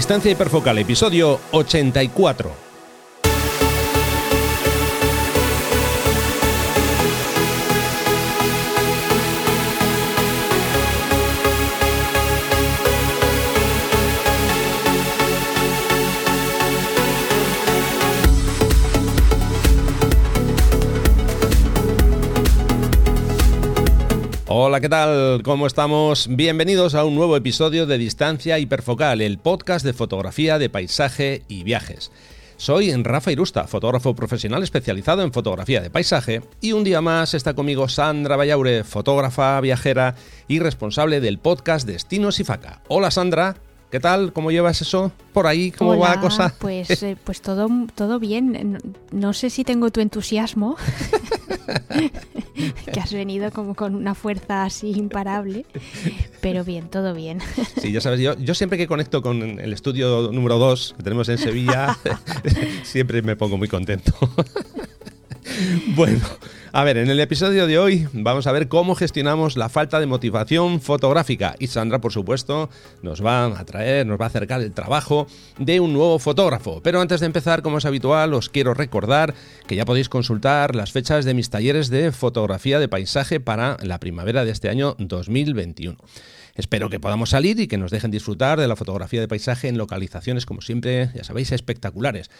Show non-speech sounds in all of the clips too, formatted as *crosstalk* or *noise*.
Distancia hiperfocal, episodio 84. Hola, ¿qué tal? ¿Cómo estamos? Bienvenidos a un nuevo episodio de Distancia Hiperfocal, el podcast de fotografía de paisaje y viajes. Soy Rafa Irusta, fotógrafo profesional especializado en fotografía de paisaje, y un día más está conmigo Sandra Vallaure, fotógrafa, viajera y responsable del podcast Destinos y Faca. Hola Sandra, ¿Qué tal? ¿Cómo llevas eso por ahí? ¿Cómo va la cosa? Pues, *laughs* eh, pues todo, todo bien. No, sé si tengo tu entusiasmo, *laughs* que has venido como con una fuerza así imparable, pero bien, todo bien. Sí, ya sabes, yo, yo siempre que conecto con el estudio número 2 que tenemos en Sevilla, *laughs* siempre me pongo muy contento. Bueno, a ver, en el episodio de hoy vamos a ver cómo gestionamos la falta de motivación fotográfica y Sandra, por supuesto, nos va a traer, nos va a acercar el trabajo de un nuevo fotógrafo. Pero antes de empezar, como es habitual, os quiero recordar que ya podéis consultar las fechas de mis talleres de fotografía de paisaje para la primavera de este año 2021. Espero que podamos salir y que nos dejen disfrutar de la fotografía de paisaje en localizaciones, como siempre, ya sabéis, espectaculares.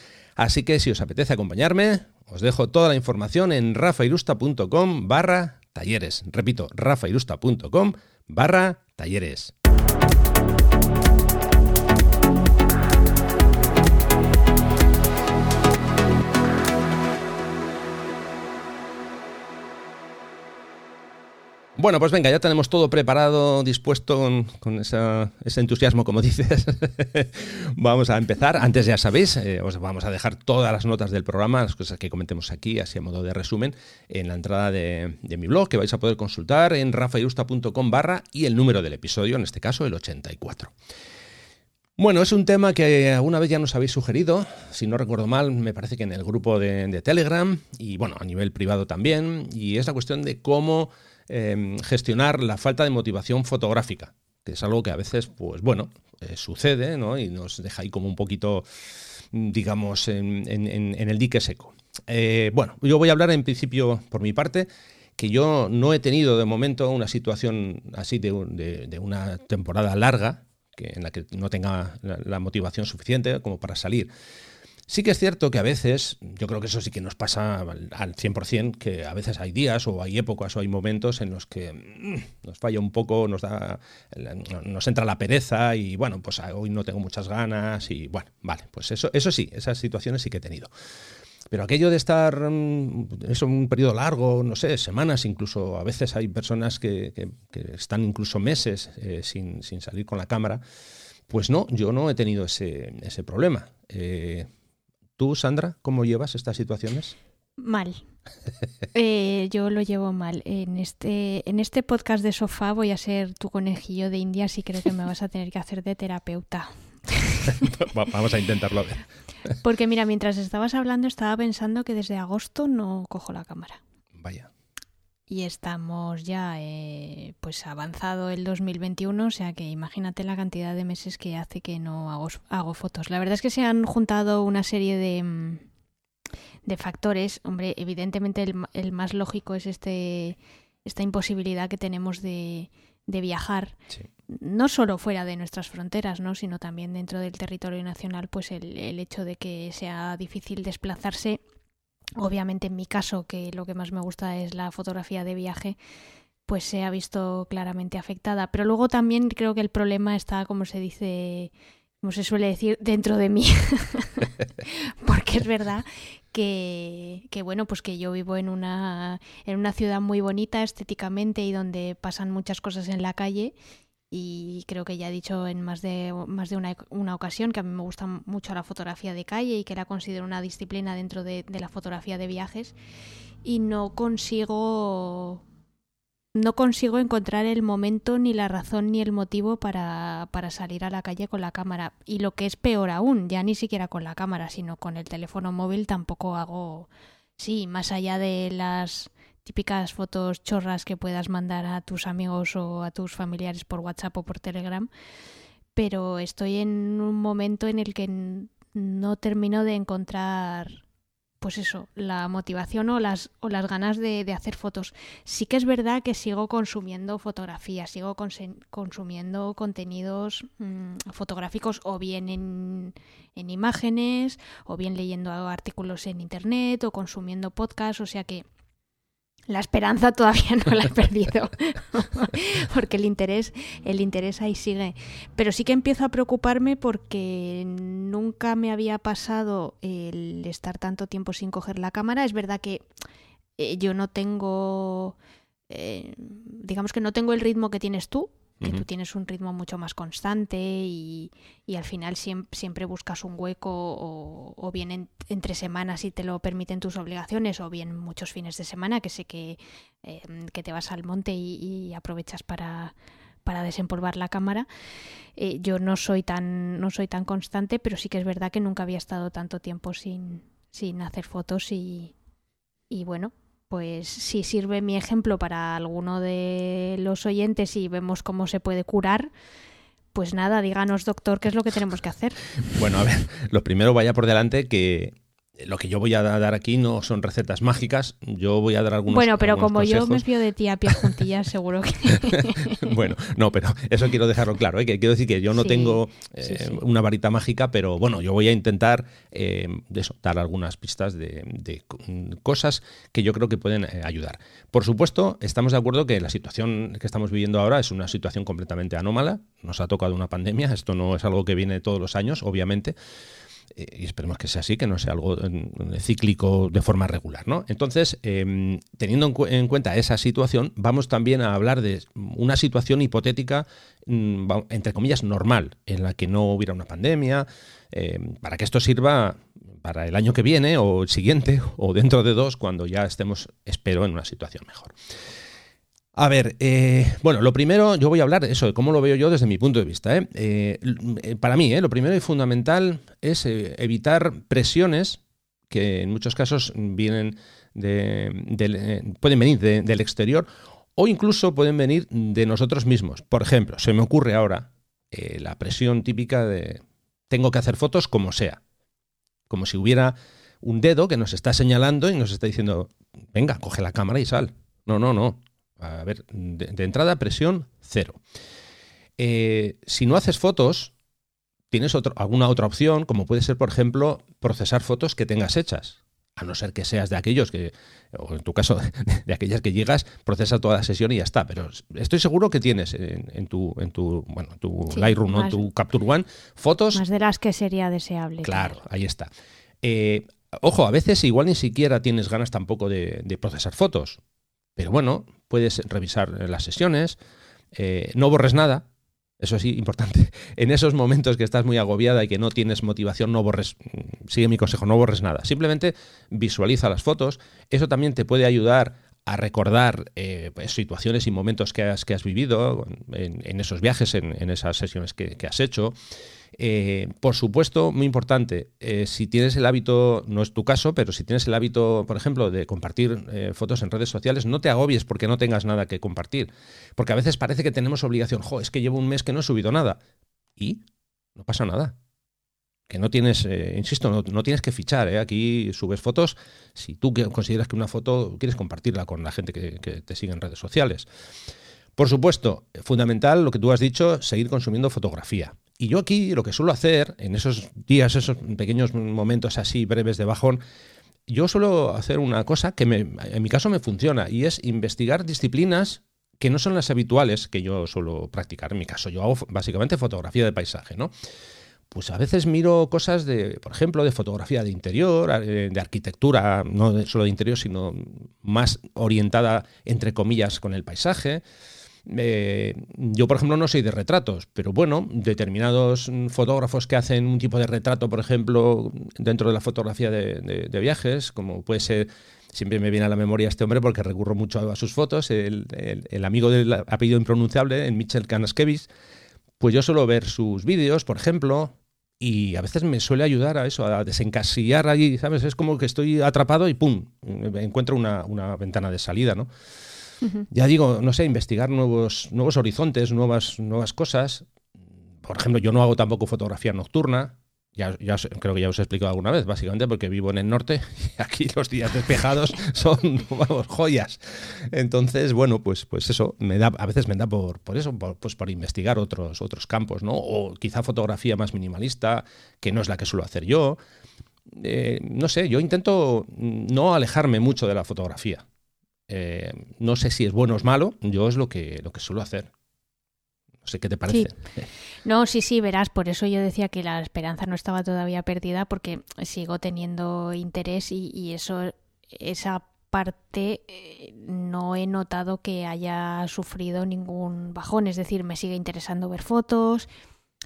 Así que si os apetece acompañarme, os dejo toda la información en rafairusta.com barra talleres. Repito, rafairusta.com barra talleres. Bueno, pues venga, ya tenemos todo preparado, dispuesto con, ese entusiasmo, como *laughs* dices. vamos a empezar. Antes ya sabéis, eh, os vamos a dejar todas las notas del programa, las cosas que comentemos aquí, así a modo de resumen, en la entrada de, mi blog, que vais a poder consultar en rafairusta.com barra y el número del episodio, en este caso el 84. Bueno, es un tema que alguna vez ya nos habéis sugerido, si no recuerdo mal, me parece que en el grupo de, de Telegram y bueno, a nivel privado también, y es la cuestión de cómo Em, gestionar la falta de motivación fotográfica, que es algo que a veces, pues bueno, eh, sucede ¿no? y nos deja ahí como un poquito, digamos, en, el dique seco. Eh, bueno, yo voy a hablar en principio por mi parte que yo no he tenido de momento una situación así de, una temporada larga, que, en la que no tenga la motivación suficiente como para salir. Sí que es cierto que a veces, yo creo que eso sí que nos pasa al 100%, que a veces hay días o hay épocas o hay momentos en los que mm, nos falla un poco, nos da nos entra la pereza y bueno, pues ah, hoy no tengo muchas ganas y bueno, vale, pues eso eso sí, esas situaciones sí que he tenido. Pero aquello de estar mm, eso un periodo largo, no sé, semanas incluso, a veces hay personas que, están incluso meses eh, sin, salir con la cámara, pues no, yo no he tenido ese, ese problema. Eh, ¿Tú, Sandra, cómo llevas estas situaciones? Mal. *laughs* Eh, yo lo llevo mal. En este, en este podcast de sofá voy a ser tu conejillo de indias y creo que me vas a tener que hacer de terapeuta. *laughs* Vamos a intentarlo. Porque mira, mientras estabas hablando estaba pensando que desde agosto no cojo la cámara. Vaya. Y estamos ya eh, pues avanzado el 2021, o sea que imagínate la cantidad de meses que hace que no hago, hago fotos. La verdad es que se han juntado una serie de, mm, de factores. Hombre, evidentemente el, más lógico es este esta imposibilidad que tenemos de, de viajar. No solo fuera de nuestras fronteras, ¿no? sino también dentro del territorio nacional, pues el, el hecho de que sea difícil desplazarse Obviamente en mi caso, que lo que más me gusta es la fotografía de viaje, pues se ha visto claramente afectada. Pero luego también creo que el problema está, como se dice, como se suele decir, dentro de mí. *laughs* Porque es verdad que, que, bueno, pues que yo vivo en una, en una ciudad muy bonita estéticamente y donde pasan muchas cosas en la calle y creo que ya he dicho en más de, más de una, una, ocasión que a mí me gusta mucho la fotografía de calle y que la considero una disciplina dentro de, la fotografía de viajes. Y no consigo no consigo encontrar el momento ni la razón ni el motivo para, para salir a la calle con la cámara. Y lo que es peor aún ya ni siquiera con la cámara sino con el teléfono móvil tampoco hago sí más allá de las típicas fotos chorras que puedas mandar a tus amigos o a tus familiares por WhatsApp o por Telegram. pero estoy en un momento en el que no termino de encontrar pues eso, la motivación o las, o las ganas de, hacer fotos. Sí que es verdad que sigo consumiendo fotografías, sigo consumiendo contenidos mm, fotográficos o bien en, en imágenes, o bien leyendo artículos en internet, o consumiendo podcasts, o sea que la esperanza todavía no la he perdido, *laughs* porque el interés, el interés ahí sigue. Pero sí que empiezo a preocuparme porque nunca me había pasado el estar tanto tiempo sin coger la cámara. Es verdad que eh, yo no tengo, eh, digamos que no tengo el ritmo que tienes tú, que tú tienes un ritmo mucho más constante y, al final siempre, buscas un hueco o, bien entre semanas si te lo permiten tus obligaciones o bien muchos fines de semana que sé que, em, que te vas al monte y, aprovechas para, para desempolvar la cámara. Eh, yo no soy tan no soy tan constante, pero sí que es verdad que nunca había estado tanto tiempo sin, sin hacer fotos y, y bueno, pues si sirve mi ejemplo para alguno de los oyentes y vemos cómo se puede curar, pues nada, díganos doctor qué es lo que tenemos que hacer. *laughs* Bueno, a ver, lo primero vaya por delante que lo que yo voy a dar aquí no son recetas mágicas, yo voy a dar algunos Bueno, pero como yo me fío de ti a pie juntillas, *laughs* seguro que... *laughs* bueno, no, pero eso quiero dejarlo claro, ¿eh? que quiero decir que yo no tengo eh, una varita mágica, pero bueno, yo voy a intentar eh, dar algunas pistas de, cosas que yo creo que pueden ayudar. Por supuesto, estamos de acuerdo que la situación que estamos viviendo ahora es una situación completamente anómala, nos ha tocado una pandemia, esto no es algo que viene todos los años, obviamente, eh, y esperemos que sea así, que no sea algo cíclico de forma regular. ¿no? Entonces, em, teniendo en, cuenta esa situación, vamos también a hablar de una situación hipotética, mm, entre comillas, normal, en la que no hubiera una pandemia, em, para que esto sirva para el año que viene o el siguiente *laughs* o dentro de dos, cuando ya estemos, espero, en una situación mejor. A ver, eh, bueno, lo primero, yo voy a hablar de eso, de cómo lo veo yo desde mi punto de vista. ¿eh? Eh, para mí, lo primero y fundamental es evitar presiones que en muchos casos vienen de, pueden venir del exterior o incluso pueden venir de nosotros mismos. Por ejemplo, se me ocurre ahora la presión típica de tengo que hacer fotos como sea, como si hubiera un dedo que nos está señalando y nos está diciendo, venga, coge la cámara y sal. No, no, no. A ver, de, entrada, presión cero. Eh, si no haces fotos, tienes alguna otra opción, como puede ser, por ejemplo, procesar fotos que tengas hechas. A no ser que seas de aquellos que, o en tu caso, *laughs* de, aquellas que llegas, procesa toda la sesión y ya está. Pero estoy seguro que tienes en, tu, en tu, bueno, tu Lightroom o tu Capture One fotos. Más de las que sería deseable. Claro, ahí está. Eh, ojo, a veces igual ni siquiera tienes ganas tampoco de procesar fotos. Pero bueno, puedes revisar las sesiones, eh, no borres nada, eso sí, importante. *laughs* En esos momentos que estás muy agobiada y que no tienes motivación, no borres, mm, sigue mi consejo, no borres nada. Simplemente visualiza las fotos. Eso también te puede ayudar a recordar eh, pues, situaciones y momentos que has, que has vivido en, esos viajes, en, esas sesiones que has hecho. Eh, por supuesto, muy importante, eh, si tienes el hábito, no es tu caso, pero si tienes el hábito, por ejemplo, de compartir eh, fotos en redes sociales, no te agobies porque no tengas nada que compartir. Porque a veces parece que tenemos obligación, jo, es que llevo un mes que no he subido nada. Y no pasa nada. Que no tienes, insisto, no, tienes que fichar. Aquí subes fotos si tú consideras que una foto quieres compartirla con la gente que, que te sigue en redes sociales. Por supuesto, fundamental lo que tú has dicho, seguir consumiendo fotografía. Y yo aquí lo que suelo hacer en esos días, esos pequeños momentos así breves de bajón, yo suelo hacer una cosa que en mi caso me funciona y es investigar disciplinas que no son las habituales que yo suelo practicar. En mi caso, yo hago básicamente fotografía de paisaje, ¿no? Pues a veces miro cosas de, por ejemplo, de fotografía de interior, eh, de arquitectura, no solo de interior, sino más orientada, entre comillas, con el paisaje. Eh, yo, por ejemplo, no soy de retratos, pero bueno, determinados fotógrafos que hacen un tipo de retrato, por ejemplo, dentro de la fotografía de, viajes, como puede ser, siempre me viene a la memoria este hombre porque recurro mucho a, sus fotos, el, amigo del apellido impronunciable, el Mitchell Kanaskevich, pues yo suelo ver sus vídeos, por ejemplo, y a veces me suele ayudar a eso, a desencasillar allí, ¿sabes? Es como que estoy atrapado y ¡pum! encuentro una, una ventana de salida, ¿no? Ya digo, no sé, investigar nuevos, nuevos horizontes, nuevas, nuevas cosas. por ejemplo, yo no hago tampoco fotografía nocturna. Ya, creo que ya os he explicado alguna vez, básicamente porque vivo en el norte *laughs* y aquí los días despejados *laughs* son, vamos, joyas. Entonces, bueno, pues, pues eso, me da, a veces me da por, por eso, pues por investigar otros, otros campos, ¿no? O quizá fotografía más minimalista, que no es la que suelo hacer yo. Eh, no sé, yo intento no alejarme mucho de la fotografía. Eh, no sé si es bueno o es malo, yo es lo que, lo que suelo hacer. No sé qué te parece. No, sí, sí, verás, por eso yo decía que la esperanza no estaba todavía perdida, porque sigo teniendo interés y, eso, esa parte eh, no he notado que haya sufrido ningún bajón, es decir, me sigue interesando ver fotos,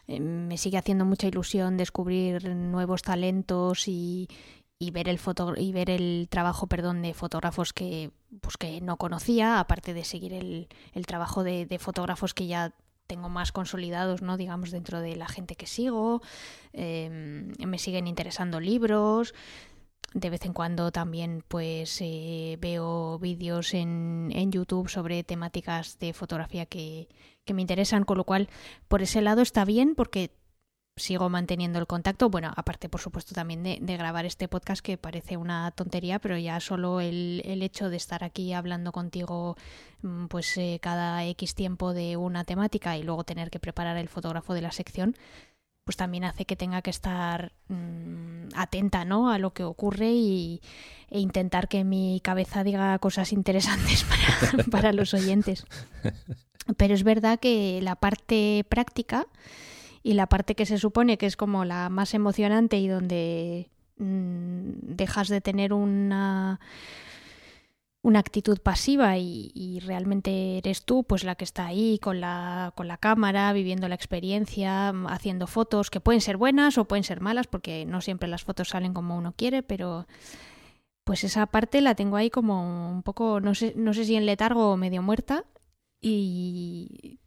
eh, me sigue haciendo mucha ilusión descubrir nuevos talentos y, y ver el foto y ver el trabajo perdón de fotógrafos que pues que no conocía aparte de seguir el, el trabajo de, fotógrafos que ya tengo más consolidados no digamos dentro de la gente que sigo em, me siguen interesando libros. De vez en cuando también pues eh, veo vídeos en, en YouTube sobre temáticas de fotografía que, que me interesan con lo cual por ese lado está bien porque sigo manteniendo el contacto. Bueno, aparte, por supuesto, también de, grabar este podcast que parece una tontería, pero ya solo el, el hecho de estar aquí hablando contigo mm, pues eh, cada X tiempo de una temática y luego tener que preparar el fotógrafo de la sección, pues también hace que tenga que estar mm, atenta ¿no? a lo que ocurre y, e intentar que mi cabeza diga cosas interesantes *laughs* para, para los oyentes. *laughs* Pero es verdad que la parte práctica y la parte que se supone que es como la más emocionante y donde mm, dejas de tener una una actitud pasiva y, realmente eres tú pues la que está ahí con la, con la cámara, viviendo la experiencia, haciendo fotos que pueden ser buenas o pueden ser malas porque no siempre las fotos salen como uno quiere, pero pues esa parte la tengo ahí como un poco, no sé, no sé si en letargo o medio muerta y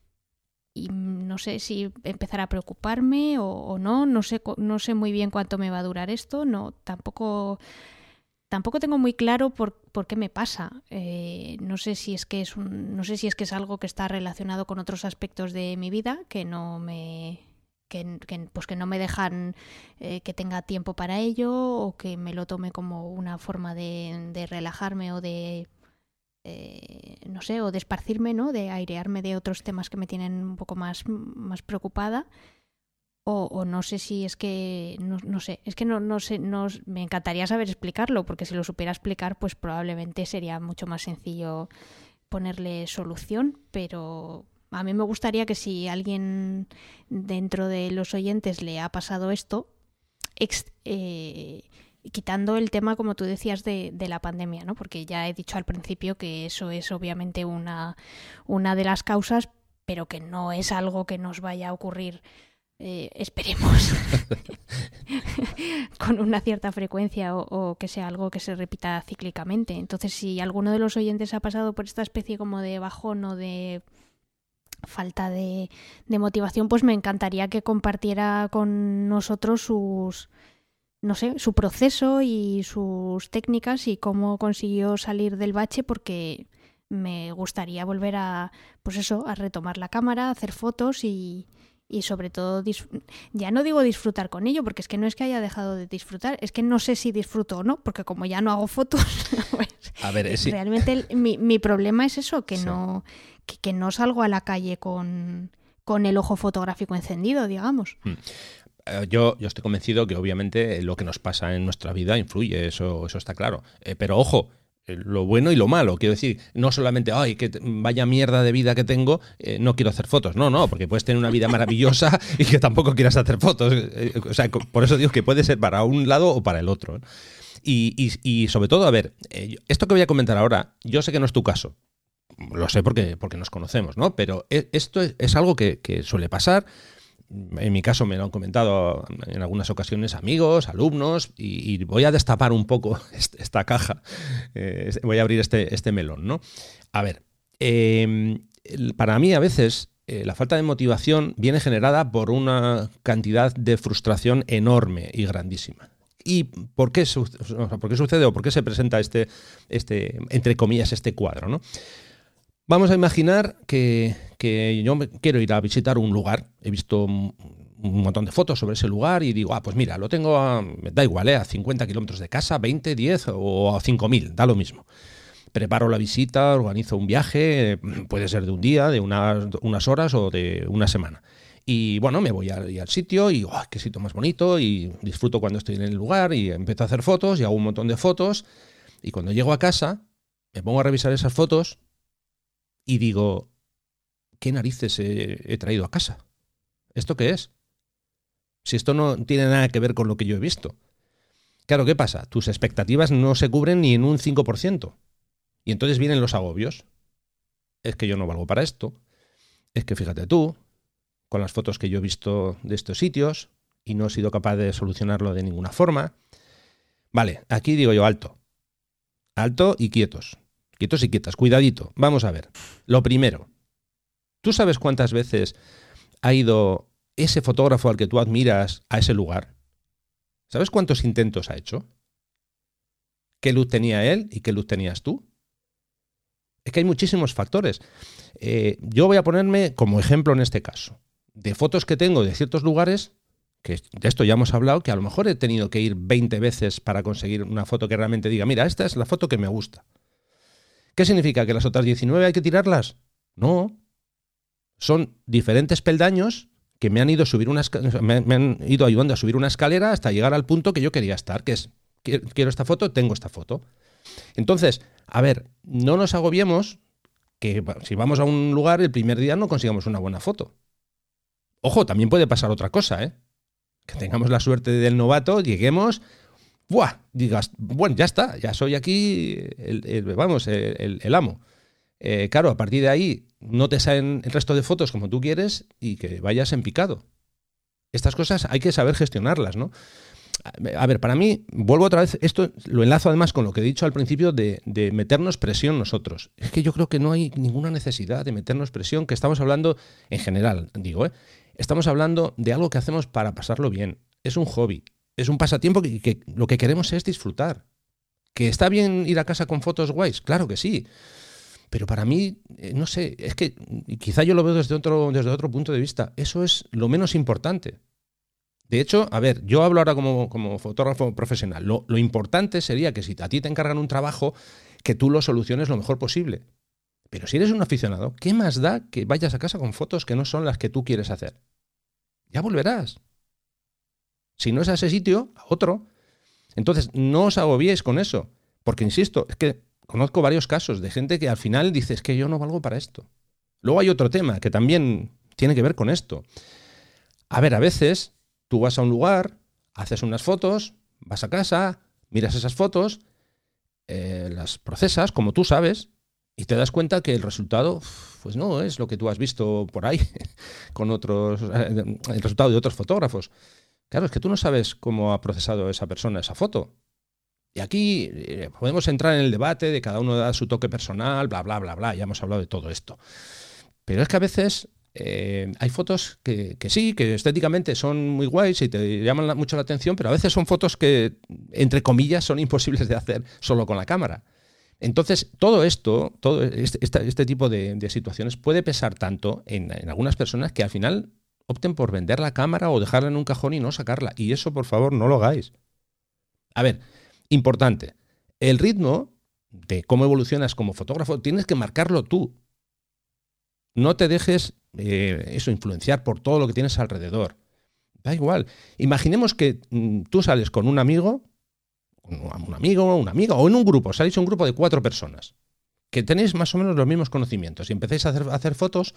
y no sé si empezar a preocuparme o, no, no sé, no sé muy bien cuánto me va a durar esto, no, tampoco, tampoco tengo muy claro por, por qué me pasa. Eh, no sé si es que es un, no sé si es que es algo que está relacionado con otros aspectos de mi vida que no me que, pues que no me dejan eh, que tenga tiempo para ello o que me lo tome como una forma de relajarme o de eh, no sé, o de esparcirme, ¿no? De airearme de otros temas que me tienen un poco más, más preocupada. O, no sé si es que, no, sé, es que no, no sé, no, me encantaría saber explicarlo, porque si lo supiera explicar, pues probablemente sería mucho más sencillo ponerle solución, pero a mí me gustaría que si alguien dentro de los oyentes le ha pasado esto, eh, quitando el tema, como tú decías, de, de, la pandemia, ¿no? Porque ya he dicho al principio que eso es obviamente una, una de las causas, pero que no es algo que nos vaya a ocurrir, eh, esperemos, *laughs* con una cierta frecuencia o, que sea algo que se repita cíclicamente. Entonces, si alguno de los oyentes ha pasado por esta especie como de bajón o de falta de, de motivación, pues me encantaría que compartiera con nosotros sus no sé, su proceso y sus técnicas y cómo consiguió salir del bache porque me gustaría volver a, pues eso, a retomar la cámara, hacer fotos y, y sobre todo, ya no digo disfrutar con ello, porque es que no es que haya dejado de disfrutar, es que no sé si disfruto o no, porque como ya no hago fotos, *laughs* pues a ver, realmente mi, mi, problema es eso, que, no, que, no salgo a la calle con, con el ojo fotográfico encendido, digamos. Eh, yo, yo estoy convencido que obviamente lo que nos pasa en nuestra vida influye, eso, eso está claro. Eh, pero ojo, eh, lo bueno y lo malo. Quiero decir, no solamente, ay, que vaya mierda de vida que tengo, no quiero hacer fotos. No, no, porque puedes tener una vida maravillosa *laughs* y que tampoco quieras hacer fotos. o sea, por eso digo que puede ser para un lado o para el otro. Y, y, sobre todo, a ver, esto que voy a comentar ahora, yo sé que no es tu caso. Lo sé porque, porque nos conocemos, ¿no? Pero esto es, algo que suele pasar en mi caso me lo han comentado en algunas ocasiones amigos, alumnos, y, voy a destapar un poco *laughs* esta caja, eh, voy a abrir este, este melón, ¿no? A ver, em, para mí a veces eh, la falta de motivación viene generada por una cantidad de frustración enorme y grandísima. ¿Y por qué, sucede o por qué se presenta este, este, entre comillas, este cuadro? Vamos a imaginar que, yo quiero ir a visitar un lugar. He visto un, montón de fotos sobre ese lugar y digo, ah, pues mira, lo tengo a, da igual, ¿eh? a 50 kilómetros de casa, 20, 10 o a 5.000, da lo mismo. Preparo la visita, organizo un viaje, puede ser de un día, de unas, unas horas o de una semana. Y bueno, me voy al, al sitio y, oh, qué sitio más bonito, y disfruto cuando estoy en el lugar y empiezo a hacer fotos y hago un montón de fotos. Y cuando llego a casa, me pongo a revisar esas fotos y digo, ¿qué narices he, traído a casa? ¿Esto qué es? Si esto no tiene nada que ver con lo que yo he visto. Claro, ¿qué pasa? Tus expectativas no se cubren ni en un 5%. Y entonces vienen los agobios. Es que yo no valgo para esto. Es que fíjate tú, con las fotos que yo he visto de estos sitios y no he sido capaz de solucionarlo de ninguna forma. Vale, aquí digo yo alto. Alto y quietos. Quietos y quietas. Cuidadito. Vamos a ver. Lo primero. ¿Tú sabes cuántas veces ha ido ese fotógrafo al que tú admiras a ese lugar? ¿Sabes cuántos intentos ha hecho? ¿Qué luz tenía él y qué luz tenías tú? Es que hay muchísimos factores. Eh, yo voy a ponerme como ejemplo en este caso de fotos que tengo de ciertos lugares, que de esto ya hemos hablado, que a lo mejor he tenido que ir 20 veces para conseguir una foto que realmente diga, mira, esta es la foto que me gusta. ¿Qué significa? ¿Que las otras 19 hay que tirarlas? No. Son diferentes peldaños que me han ido subir una me, me han ido ayudando a subir una escalera hasta llegar al punto que yo quería estar, que es quiero esta foto, tengo esta foto. Entonces, a ver, no nos agobiemos que si vamos a un lugar el primer día no consigamos una buena foto. Ojo, también puede pasar otra cosa, ¿eh? Que tengamos la suerte del novato, lleguemos, ¡buah! Digas, bueno, ya está, ya soy aquí, el, vamos, el, amo. Eh, claro, a partir de ahí no te salen el resto de fotos como tú quieres y que vayas en picado. Estas cosas hay que saber gestionarlas, ¿no? A ver, para mí, vuelvo otra vez, esto lo enlazo además con lo que he dicho al principio de, meternos presión nosotros. Es que yo creo que no hay ninguna necesidad de meternos presión, que estamos hablando en general, digo, ¿eh? Estamos hablando de algo que hacemos para pasarlo bien. Es un hobby, es un pasatiempo que, lo que queremos es disfrutar. ¿Que está bien ir a casa con fotos guays? Claro que sí. Pero para mí, eh, no sé, es que quizá yo lo veo desde otro, desde otro punto de vista. Eso es lo menos importante. De hecho, a ver, yo hablo ahora como, como fotógrafo profesional. Lo, lo, importante sería que si a ti te encargan un trabajo, que tú lo soluciones lo mejor posible. Pero si eres un aficionado, ¿qué más da que vayas a casa con fotos que no son las que tú quieres hacer? Ya volverás. Si no es a ese sitio, a otro. Entonces, no os agobiéis con eso. Porque, insisto, es que conozco varios casos de gente que al final dice, es que yo no valgo para esto. Luego hay otro tema que también tiene que ver con esto. A ver, a veces tú vas a un lugar, haces unas fotos, vas a casa, miras esas fotos, eh, las procesas, como tú sabes, y te das cuenta que el resultado, pues no es lo que tú has visto por ahí *laughs* con otros, eh, el resultado de otros fotógrafos. Claro, es que tú no sabes cómo ha procesado esa persona esa foto. Y aquí eh, podemos entrar en el debate de cada uno da su toque personal, bla, bla, bla, bla. Ya hemos hablado de todo esto. Pero es que a veces eh, hay fotos que, que, sí, que estéticamente son muy guays y te llaman mucho la atención, pero a veces son fotos que, entre comillas, son imposibles de hacer solo con la cámara. Entonces, todo esto, todo este, este tipo de, situaciones puede pesar tanto en, algunas personas que al final opten por vender la cámara o dejarla en un cajón y no sacarla. Y eso, por favor, no lo hagáis. A ver, importante, el ritmo de cómo evolucionas como fotógrafo tienes que marcarlo tú. No te dejes eh, eso influenciar por todo lo que tienes alrededor. Da igual. Imaginemos que mm, tú sales con un amigo un amigo, una amiga, o en un grupo, salís un grupo de cuatro personas, que tenéis más o menos los mismos conocimientos y empezáis a hacer, hacer fotos,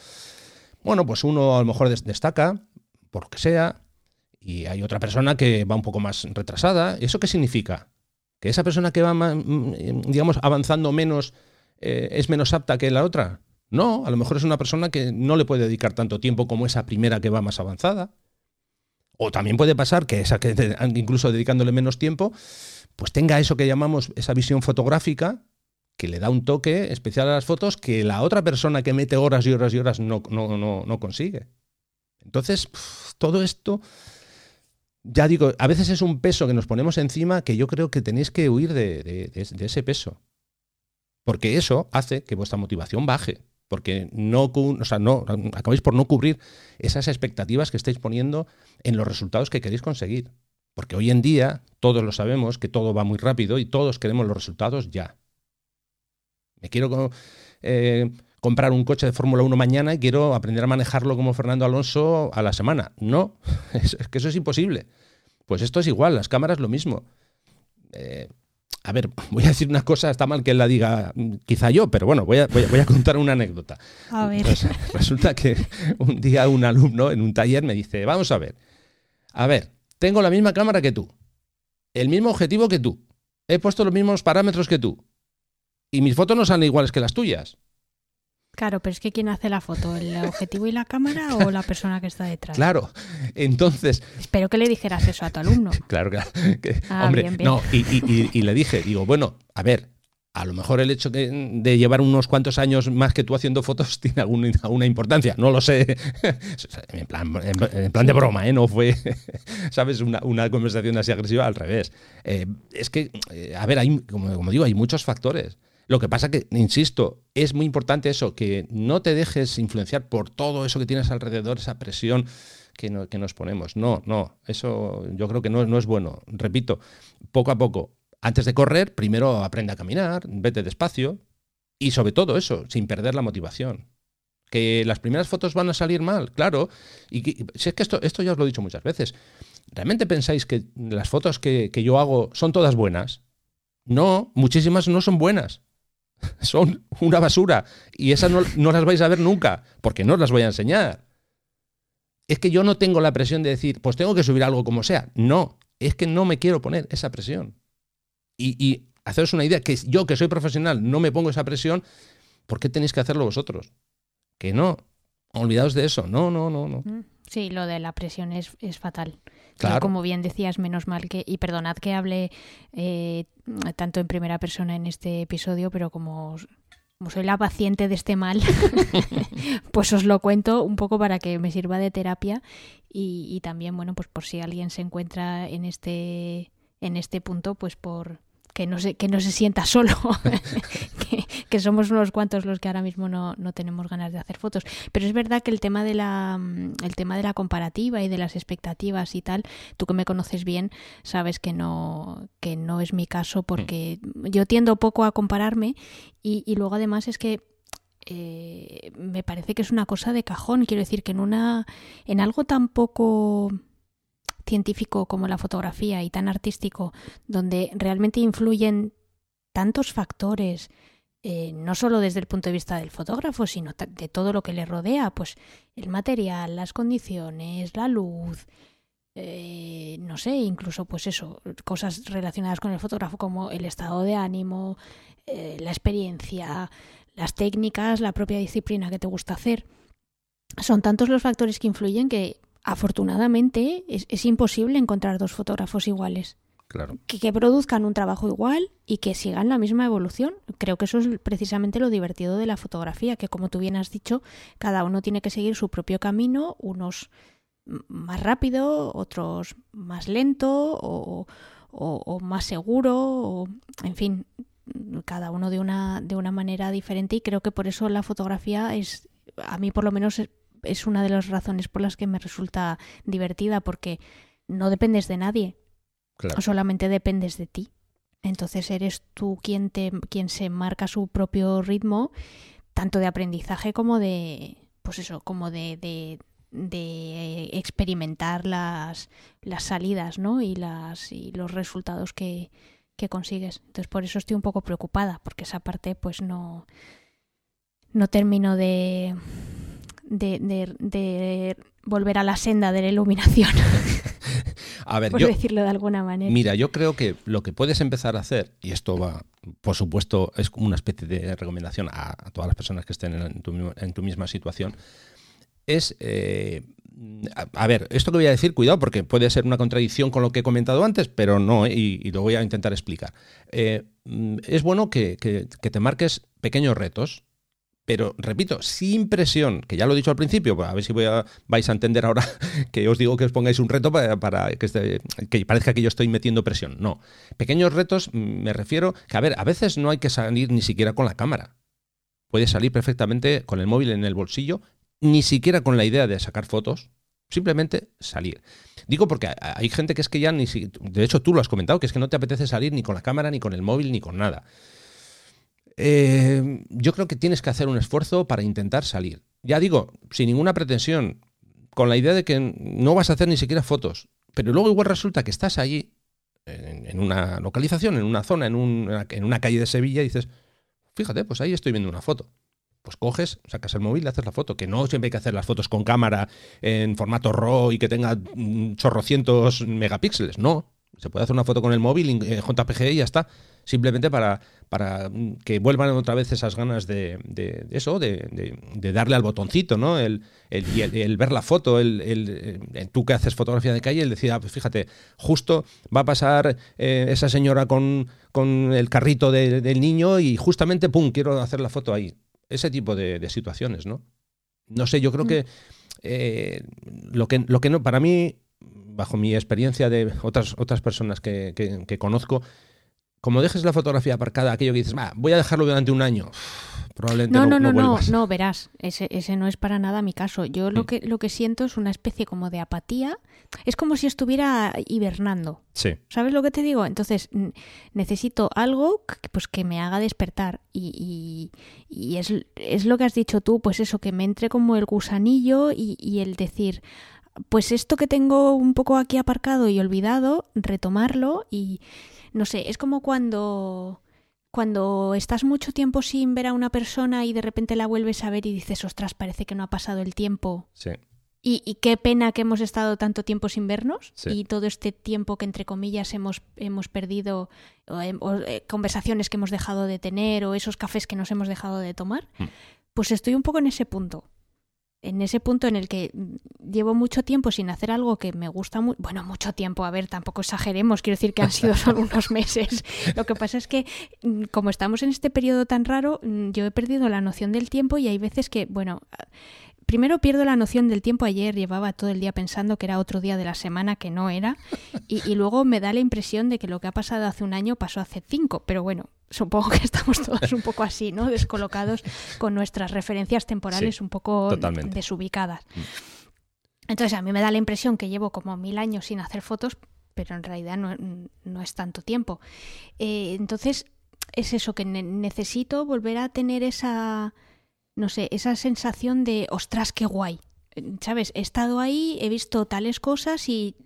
bueno, pues uno a lo mejor destaca, por lo que sea, y hay otra persona que va un poco más retrasada. ¿Eso qué significa? ¿Que esa persona que va, mm, digamos, avanzando menos eh, es menos apta que la otra? No, a lo mejor es una persona que no le puede dedicar tanto tiempo como esa primera que va más avanzada. O también puede pasar que esa que incluso dedicándole menos tiempo, pues tenga eso que llamamos esa visión fotográfica que le da un toque especial a las fotos que la otra persona que mete horas y horas y horas no, no, no, consigue. Entonces, todo esto, ya digo, a veces es un peso que nos ponemos encima que yo creo que tenéis que huir de, ese peso. Porque eso hace que vuestra motivación baje. porque no, o sea, acabáis por no cubrir esas expectativas que estáis poniendo en los resultados que queréis conseguir. Porque hoy en día todos lo sabemos que todo va muy rápido y todos queremos los resultados ya. Me quiero eh, comprar un coche de Fórmula 1 mañana y quiero aprender a manejarlo como Fernando Alonso a la semana. No, *laughs* es, que eso es imposible. Pues esto es igual, las cámaras lo mismo. Eh, a ver, *laughs* voy a decir una cosa, está mal que él la diga quizá yo, pero bueno, voy a, voy a, contar una anécdota. A ver. Pues, *laughs* resulta que un día un alumno en un taller me dice, vamos a ver, a ver, tengo la misma cámara que tú, el mismo objetivo que tú, he puesto los mismos parámetros que tú, y mis fotos no salen iguales que las tuyas. Claro, pero es que ¿quién hace la foto? ¿El objetivo y la cámara o la persona que está detrás? Claro, entonces... Espero que le dijeras eso a tu alumno. *laughs* claro, claro. Ah, hombre, no, y, le dije, digo, bueno, a ver, a lo mejor el hecho de llevar unos cuantos años más que tú haciendo fotos *laughs* tiene alguna, importancia, no lo sé, *laughs* en plan, de broma, ¿eh? no fue, ¿sabes? Una, conversación así agresiva, al revés. Eh, es que, eh, a ver, hay, como digo, hay muchos factores. Lo que pasa que, insisto, es muy importante eso, que no te dejes influenciar por todo eso que tienes alrededor, esa presión que, nos ponemos. No, no, eso yo creo que no, no es bueno. Repito, poco a poco, antes de correr, primero aprende a caminar, vete despacio y sobre todo eso, sin perder la motivación. Que las primeras fotos van a salir mal, claro. Y si es que esto, esto ya os lo he dicho muchas veces. ¿Realmente pensáis que las fotos que, que yo hago son todas buenas? No, muchísimas no son buenas. *laughs* son una basura y esas no, las vais a ver nunca, porque no os las voy a enseñar. Es que yo no tengo la presión de decir, pues tengo que subir algo como sea. No, es que no me quiero poner esa presión. Y, y haceros una idea, que yo que soy profesional no me pongo esa presión, ¿por qué tenéis que hacerlo vosotros? Que no, olvidaos de eso, no, no, no, no. Mm. Sí, lo de la presión es, es fatal. Claro. como bien decías, menos mal que, y perdonad que hable eh, tanto en primera persona en este episodio, pero como, como soy la paciente de este mal, *laughs* pues os lo cuento un poco para que me sirva de terapia y, y también, bueno, pues por si alguien se encuentra en este, en este punto, pues por, que no se, que no se sienta solo, *laughs* que, somos unos cuantos los que ahora mismo no, no, tenemos ganas de hacer fotos. Pero es verdad que el tema de la mm, el tema de la comparativa y de las expectativas y tal, tú que me conoces bien, sabes que no, que no es mi caso porque yo tiendo poco a compararme y, y luego además es que eh, me parece que es una cosa de cajón. Quiero decir que en una. en algo tan poco científico como la fotografía y tan artístico, donde realmente influyen tantos factores, eh, no solo desde el punto de vista del fotógrafo, sino de todo lo que le rodea, pues el material, las condiciones, la luz, eh, no sé, incluso pues eso, cosas relacionadas con el fotógrafo como el estado de ánimo, eh, la experiencia, las técnicas, la propia disciplina que te gusta hacer. Son tantos los factores que influyen que afortunadamente es, imposible encontrar dos fotógrafos iguales. Claro. Que, produzcan un trabajo igual y que sigan la misma evolución. Creo que eso es precisamente lo divertido de la fotografía, que como tú bien has dicho, cada uno tiene que seguir su propio camino, unos más rápido, otros más lento o, o más seguro, o, en fin, cada uno de una, de una manera diferente y creo que por eso la fotografía es, a mí por lo menos es una de las razones por las que me resulta divertida, porque no dependes de nadie, solamente dependes de ti. Entonces eres tú quien, te, quien se marca su propio ritmo, tanto de aprendizaje como de, pues eso, como de, de, de experimentar las, las salidas, ¿no? Y las y los resultados que, que consigues. Entonces por eso estoy un poco preocupada, porque esa parte pues no, no termino de, de, volver a la senda de la iluminación. *laughs* a ver, por decirlo de alguna manera. Mira, yo creo que lo que puedes empezar a hacer, y esto va, por supuesto, es como una especie de recomendación a, todas las personas que estén en tu, misma situación, es eh, a, ver, esto que voy a decir, cuidado, porque puede ser una contradicción con lo que he comentado antes, pero no, eh, y, lo voy a intentar explicar. Eh, mm, es bueno que, te marques pequeños retos, pero repito, sin presión, que ya lo he dicho al principio, pues a ver si vais a entender ahora *laughs* que os digo que os pongáis un reto para, que, este, que, parezca que yo estoy metiendo presión. No, pequeños retos mm, me refiero que, a ver, a veces no hay que salir ni siquiera con la cámara. puedes salir perfectamente con el móvil en el bolsillo, ni siquiera con la idea de sacar fotos, simplemente salir. Digo porque hay gente que es que ya ni si, de hecho tú lo has comentado, que es que no te apetece salir ni con la cámara, ni con el móvil, ni con nada. Eh, yo creo que tienes que hacer un esfuerzo para intentar salir. Ya digo, sin ninguna pretensión, con la idea de que no vas a hacer ni siquiera fotos, pero luego igual resulta que estás allí, en, una localización, en una zona, en, en una calle de Sevilla, y dices, fíjate, pues ahí estoy viendo una foto pues coges, sacas el móvil y haces la foto. Que no siempre hay que hacer las fotos con cámara en formato RAW y que tenga chorrocientos megapíxeles. No, se puede hacer una foto con el móvil, en JPG y ya está. Simplemente para, para que vuelvan otra vez esas ganas de, de, eso, de, de, darle al botoncito, ¿no? El, el, ver la foto, el, tú que haces fotografía de calle, el decir, ah, pues fíjate, justo va a pasar eh, esa señora con, con el carrito del niño y justamente, pum, quiero hacer la foto ahí ese tipo de, situaciones, ¿no? No sé, yo creo mm. que, eh, lo que lo que no, para mí, bajo mi experiencia de otras, otras personas que, que, conozco, como dejes la fotografía aparcada, aquello que dices, voy a dejarlo durante un año, probablemente no, no, no, no, no, no, verás, ese, ese no es para nada mi caso. Yo lo, mm. que, lo que siento es una especie como de apatía es como si estuviera hibernando. Sí. ¿Sabes lo que te digo? Entonces necesito algo que, pues, que me haga despertar. Y, y, es, es, lo que has dicho tú, pues eso, que me entre como el gusanillo y, y el decir, pues esto que tengo un poco aquí aparcado y olvidado, retomarlo y no sé, es como cuando cuando estás mucho tiempo sin ver a una persona y de repente la vuelves a ver y dices, ostras, parece que no ha pasado el tiempo. Sí. Y, qué pena que hemos estado tanto tiempo sin vernos y todo este tiempo que entre comillas hemos, hemos perdido, o, eh, conversaciones que hemos dejado de tener o esos cafés que nos hemos dejado de tomar, hmm. pues estoy un poco en ese punto. En ese punto en el que llevo mucho tiempo sin hacer algo que me gusta mucho. Bueno, mucho tiempo, a ver, tampoco exageremos, quiero decir que han sido *laughs* solo unos meses. Lo que pasa es que, mm, como estamos en este periodo tan raro, mm, yo he perdido la noción del tiempo y hay veces que, bueno, primero pierdo la noción del tiempo. Ayer llevaba todo el día pensando que era otro día de la semana que no era. Y, luego me da la impresión de que lo que ha pasado hace un año pasó hace cinco. Pero bueno, supongo que estamos todos un poco así, ¿no? Descolocados con nuestras referencias temporales un poco desubicadas. Mm. Entonces a mí me da la impresión que llevo como mil años sin hacer fotos, pero en realidad no, es tanto tiempo. Eh, entonces es eso, que necesito volver a tener esa no sé, esa sensación de, ostras, qué guay. ¿Sabes? He estado ahí, he visto tales cosas y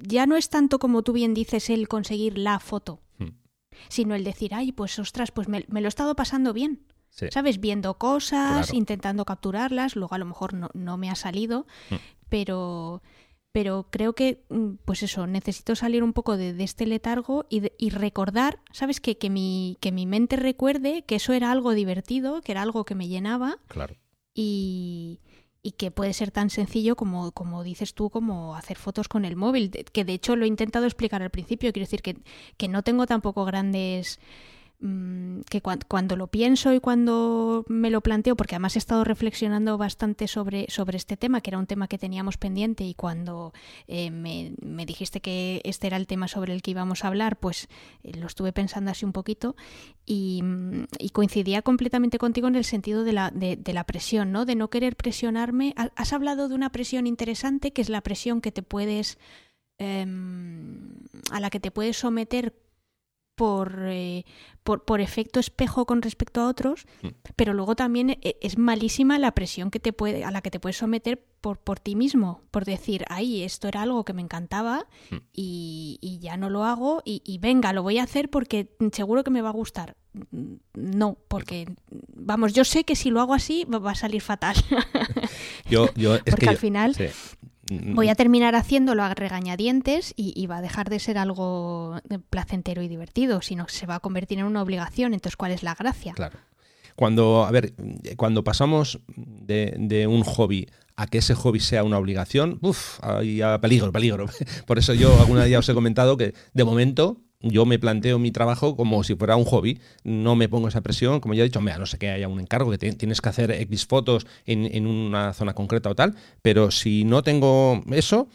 ya no es tanto como tú bien dices el conseguir la foto, hmm. sino el decir, ay, pues ostras, pues me, lo he estado pasando bien. ¿Sabes? Viendo cosas, intentando capturarlas, luego a lo mejor no, no me ha salido, hmm. pero pero creo que, mm, pues eso, necesito salir un poco de, este letargo y, recordar, ¿sabes? Que, que, mi, que mi mente recuerde que eso era algo divertido, que era algo que me llenaba. Claro. Y, y que puede ser tan sencillo como, como dices tú, como hacer fotos con el móvil, que de hecho lo he intentado explicar al principio, quiero decir que, que no tengo tampoco grandes Mm, que cuando lo pienso y cuando me lo planteo, porque además he estado reflexionando bastante sobre, sobre este tema, que era un tema que teníamos pendiente y cuando eh, me, dijiste que este era el tema sobre el que íbamos a hablar, pues eh, lo estuve pensando así un poquito y, mm, coincidía completamente contigo en el sentido de la, de, la presión, ¿no? De no querer presionarme. Has hablado de una presión interesante, que es la presión que te puedes... Em, a la que te puedes someter eh, por, por, efecto espejo con respecto a otros, mm. pero luego también eh, es malísima la presión que te puede, a la que te puedes someter por, por ti mismo, por decir, ay, esto era algo que me encantaba mm. y, ya no lo hago y, venga, lo voy a hacer porque seguro que me va a gustar. No, porque, vamos, yo sé que si lo hago así va a salir fatal. *laughs* yo, yo, porque al final voy a terminar haciéndolo a regañadientes y, va a dejar de ser algo placentero y divertido, sino que se va a convertir en una obligación. Entonces, ¿cuál es la gracia? Claro. Cuando, a ver, cuando pasamos de, un hobby a que ese hobby sea una obligación, uff, hay peligro, peligro. *laughs* Por eso yo alguna vez ya os he comentado que de momento yo me planteo mi trabajo como si fuera un hobby, no me pongo esa presión, como ya he dicho, mira, no sé que haya un encargo, que tienes que hacer X fotos en, una zona concreta o tal, pero si no tengo eso,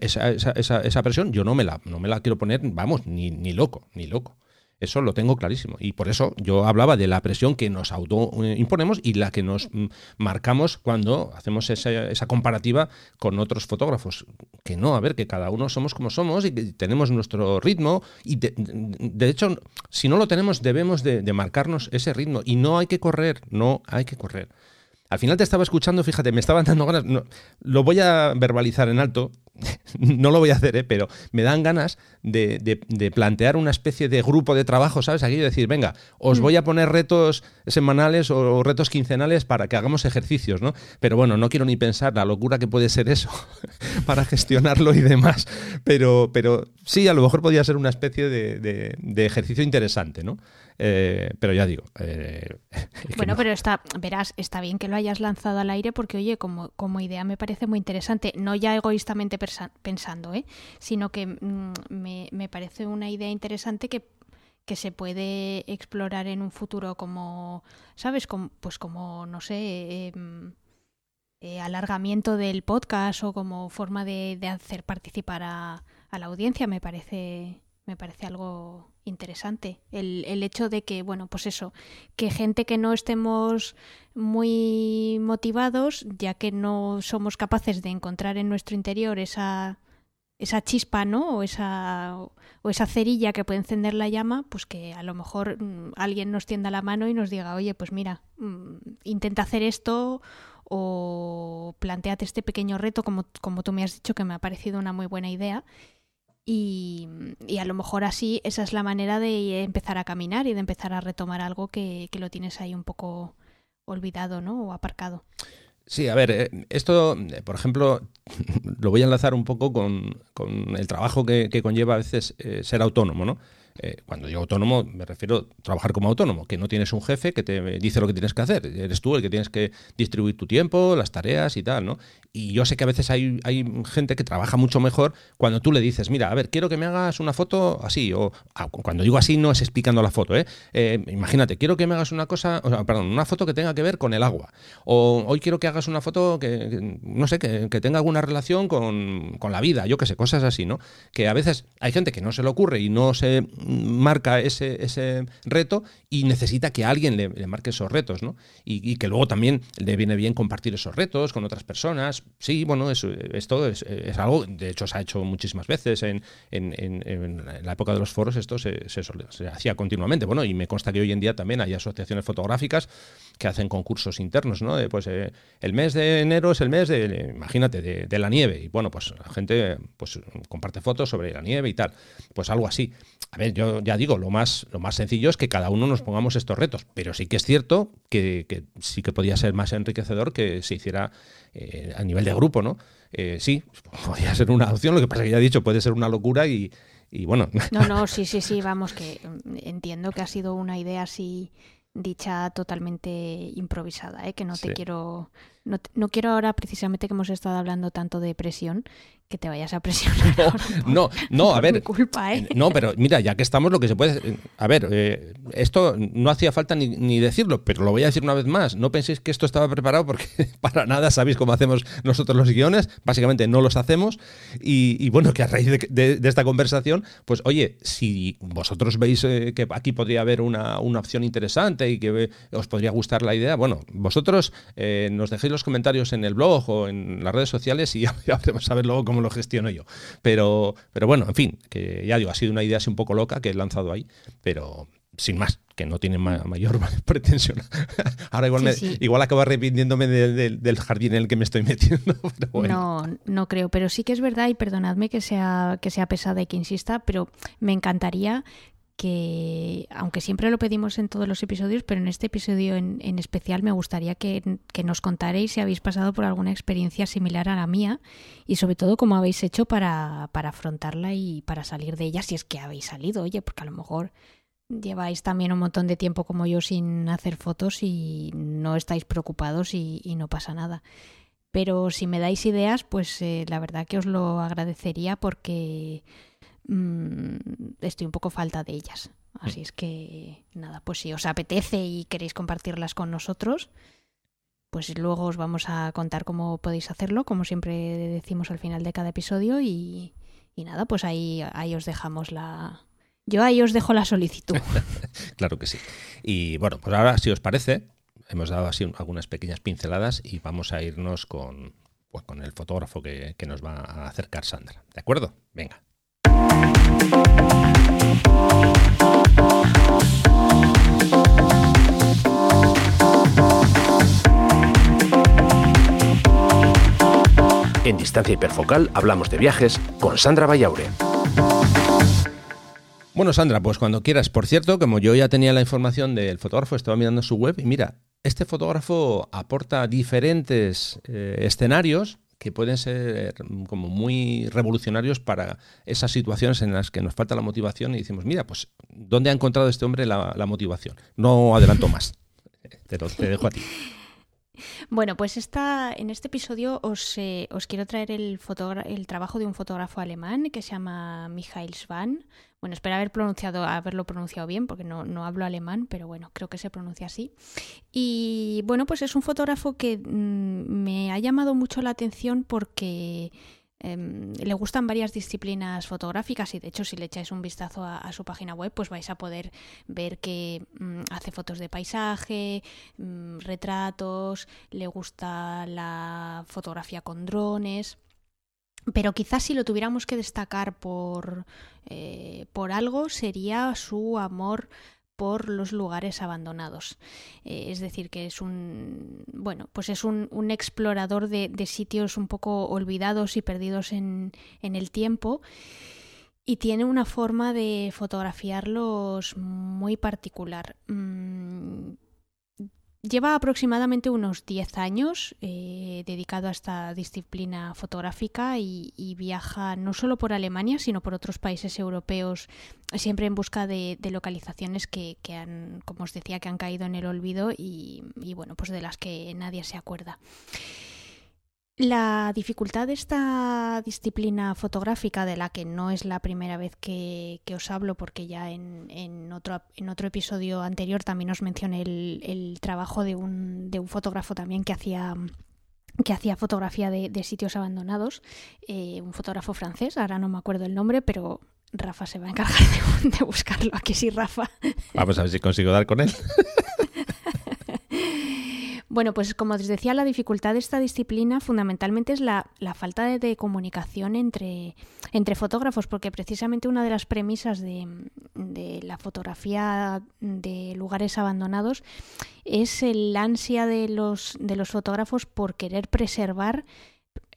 esa, esa, esa, presión yo no me, la, no me la quiero poner, vamos, ni, ni loco, ni loco. Eso lo tengo clarísimo. Y por eso yo hablaba de la presión que nos autoimponemos y la que nos mm, marcamos cuando hacemos esa, comparativa con otros fotógrafos. Que no, a ver, que cada uno somos como somos y que tenemos nuestro ritmo. Y de, hecho, si no lo tenemos, debemos de, de marcarnos ese ritmo. Y no hay que correr, no hay que correr. Al final te estaba escuchando, fíjate, me estaban dando ganas, lo voy a verbalizar en alto, *laughs* no lo voy a hacer, ¿eh? pero me dan ganas de, plantear una especie de grupo de trabajo, ¿sabes? Aquí decir, venga, os mm. voy a poner retos semanales o, retos quincenales para que hagamos ejercicios, ¿no? Pero bueno, no quiero ni pensar la locura que puede ser eso *laughs* para gestionarlo y demás. Pero, pero sí, a lo mejor podría ser una especie de ejercicio interesante, ¿no? Eh, pero ya digo. Eh, *laughs* bueno, pero está, verás, está bien que lo hayas lanzado al aire porque, oye, como, como idea me parece muy interesante. No ya egoístamente pensando, ¿eh? sino que mm, me, me parece una idea interesante que que se puede explorar en un futuro como, ¿sabes? Como, pues como, no sé, em, eh, alargamiento del podcast o como forma de, de hacer participar a, a, la audiencia, me parece, me parece algo interesante. El, el, hecho de que, bueno, pues eso, que gente que no estemos muy motivados, ya que no somos capaces de encontrar en nuestro interior esa, esa chispa, ¿no? O esa, o esa cerilla que puede encender la llama, pues que a lo mejor mm, alguien nos tienda la mano y nos diga, oye, pues mira, mm, intenta hacer esto o planteate este pequeño reto, como, como tú me has dicho, que me ha parecido una muy buena idea y, a lo mejor así esa es la manera de empezar a caminar y de empezar a retomar algo que, lo tienes ahí un poco olvidado ¿no? o aparcado. Sí, a ver, eh, esto, por ejemplo, *laughs* lo voy a enlazar un poco con, el trabajo que, conlleva a veces eh, ser autónomo, ¿no? Eh, cuando digo autónomo, me refiero a trabajar como autónomo, que no tienes un jefe que te dice lo que tienes que hacer. Eres tú el que tienes que distribuir tu tiempo, las tareas y tal, ¿no? Y yo sé que a veces hay, hay gente que trabaja mucho mejor cuando tú le dices, mira, a ver, quiero que me hagas una foto así, o ah, cuando digo así no es explicando la foto, ¿eh? ¿eh? imagínate, quiero que me hagas una cosa, o sea, perdón, una foto que tenga que ver con el agua. O hoy quiero que hagas una foto que, no sé, que, que, tenga alguna relación con, con la vida, yo qué sé, cosas así, ¿no? Que a veces hay gente que no se le ocurre y no se marca ese, ese reto y necesita que alguien le, marque esos retos, ¿no? Y, que luego también le viene bien compartir esos retos con otras personas. Sí, bueno, eso, esto es, algo, de hecho se ha hecho muchísimas veces en, la época de los foros, esto se, se, hacía continuamente. Bueno, y me consta que hoy en día también hay asociaciones fotográficas que hacen concursos internos, ¿no? pues eh, el mes de enero es el mes de, imagínate, de, de, la nieve. Y bueno, pues la gente pues comparte fotos sobre la nieve y tal. Pues algo así. A ver, yo ya digo, lo más, lo más sencillo es que cada uno nos pongamos estos retos, pero sí que es cierto que, sí que podría ser más enriquecedor que se hiciera eh, a nivel de grupo, ¿no? Eh, sí, *laughs* podría ser una opción, lo que pasa que ya he dicho, puede ser una locura y, y bueno. *laughs* No, no, sí, sí, sí, vamos, que entiendo que ha sido una idea así dicha totalmente improvisada, ¿eh? que no te quiero no, no, quiero ahora precisamente que hemos estado hablando tanto de presión que te vayas a presionar. *laughs* No, no, a ver. Culpa, ¿eh? No, pero mira, ya que estamos, lo que se puede. A ver, eh, esto no hacía falta ni, decirlo, pero lo voy a decir una vez más. No penséis que esto estaba preparado porque *laughs* para nada sabéis cómo hacemos nosotros los guiones. Básicamente no los hacemos. Y, bueno, que a raíz de, esta conversación, pues oye, si vosotros veis eh, que aquí podría haber una, opción interesante y que os podría gustar la idea, bueno, vosotros nos dejéis los comentarios en el blog o en las redes sociales y *laughs* ya, vamos a ver luego cómo lo gestiono yo. Pero, pero bueno, en fin, que ya digo, ha sido una idea así un poco loca que he lanzado ahí, pero sin más, que no tiene mayor *laughs* pretensión. Ahora igual, igual acabo arrepintiéndome del jardín en el que me estoy *laughs* metiendo. No, no creo, pero sí que es verdad, y perdonadme que sea, que sea pesada y que insista, pero me encantaría que, aunque siempre lo pedimos en todos los episodios, pero en este episodio en, especial me gustaría que, nos contarais si habéis pasado por alguna experiencia similar a la mía y sobre todo cómo habéis hecho para, para afrontarla y para salir de ella, si es que habéis salido, oye, porque a lo mejor lleváis también un montón de tiempo como yo sin hacer fotos y no estáis preocupados y, no pasa nada. Pero si me dais ideas, pues eh, la verdad que os lo agradecería porque Mm, estoy un poco falta de ellas. Así es que, nada, pues si os apetece y queréis compartirlas con nosotros, pues luego os vamos a contar cómo podéis hacerlo, como siempre decimos al final de cada episodio. Y, nada, pues ahí, ahí os dejamos la, Yo ahí os dejo la solicitud. *laughs* claro que sí. Y bueno, pues ahora, si os parece, hemos dado así algunas pequeñas pinceladas y vamos a irnos con, pues, con el fotógrafo que, que nos va a acercar Sandra. ¿De acuerdo? Venga. En Distancia Hiperfocal hablamos de viajes con Sandra Vallaure. Bueno, Sandra, pues cuando quieras. Por cierto, como yo ya tenía la información del fotógrafo, estaba mirando su web y mira, este fotógrafo aporta diferentes eh, escenarios que pueden ser como muy revolucionarios para esas situaciones en las que nos falta la motivación y decimos, mira, pues, ¿dónde ha encontrado este hombre la, motivación? No adelanto más. *laughs* Te, te dejo a ti. Bueno, pues esta, en este episodio os, eh, os quiero traer el, el trabajo de un fotógrafo alemán que se llama Michael Svan. Bueno, espero haber pronunciado, haberlo pronunciado bien, porque no, hablo alemán, pero bueno, creo que se pronuncia así. Y bueno, pues es un fotógrafo que mm, me ha llamado mucho la atención porque Em, le gustan varias disciplinas fotográficas y de hecho si le echáis un vistazo a, su página web pues vais a poder ver que mm, hace fotos de paisaje, mm, retratos, le gusta la fotografía con drones. Pero quizás si lo tuviéramos que destacar por, eh, por algo sería su amor por los lugares abandonados. Eh, es decir, que es un bueno, pues es un, explorador de, sitios un poco olvidados y perdidos en, el tiempo. Y tiene una forma de fotografiarlos muy particular. Mm, Lleva aproximadamente unos 10 años eh, dedicado a esta disciplina fotográfica y, viaja no solo por Alemania, sino por otros países europeos, siempre en busca de, localizaciones que, han, como os decía, que han caído en el olvido y, y bueno, pues de las que nadie se acuerda. La dificultad de esta disciplina fotográfica, de la que no es la primera vez que, os hablo, porque ya en, otro, en otro episodio anterior también os mencioné el, trabajo de un, de un, fotógrafo también que hacía que hacía fotografía de, sitios abandonados, eh, un fotógrafo francés, ahora no me acuerdo el nombre, pero Rafa se va a encargar de, de buscarlo. Aquí sí, Rafa. Vamos a ver si consigo dar con él. *laughs* Bueno, pues como os decía, la dificultad de esta disciplina fundamentalmente es la, falta de, comunicación entre, entre fotógrafos, porque precisamente una de las premisas de, la fotografía de lugares abandonados es el ansia de los, de los fotógrafos por querer preservar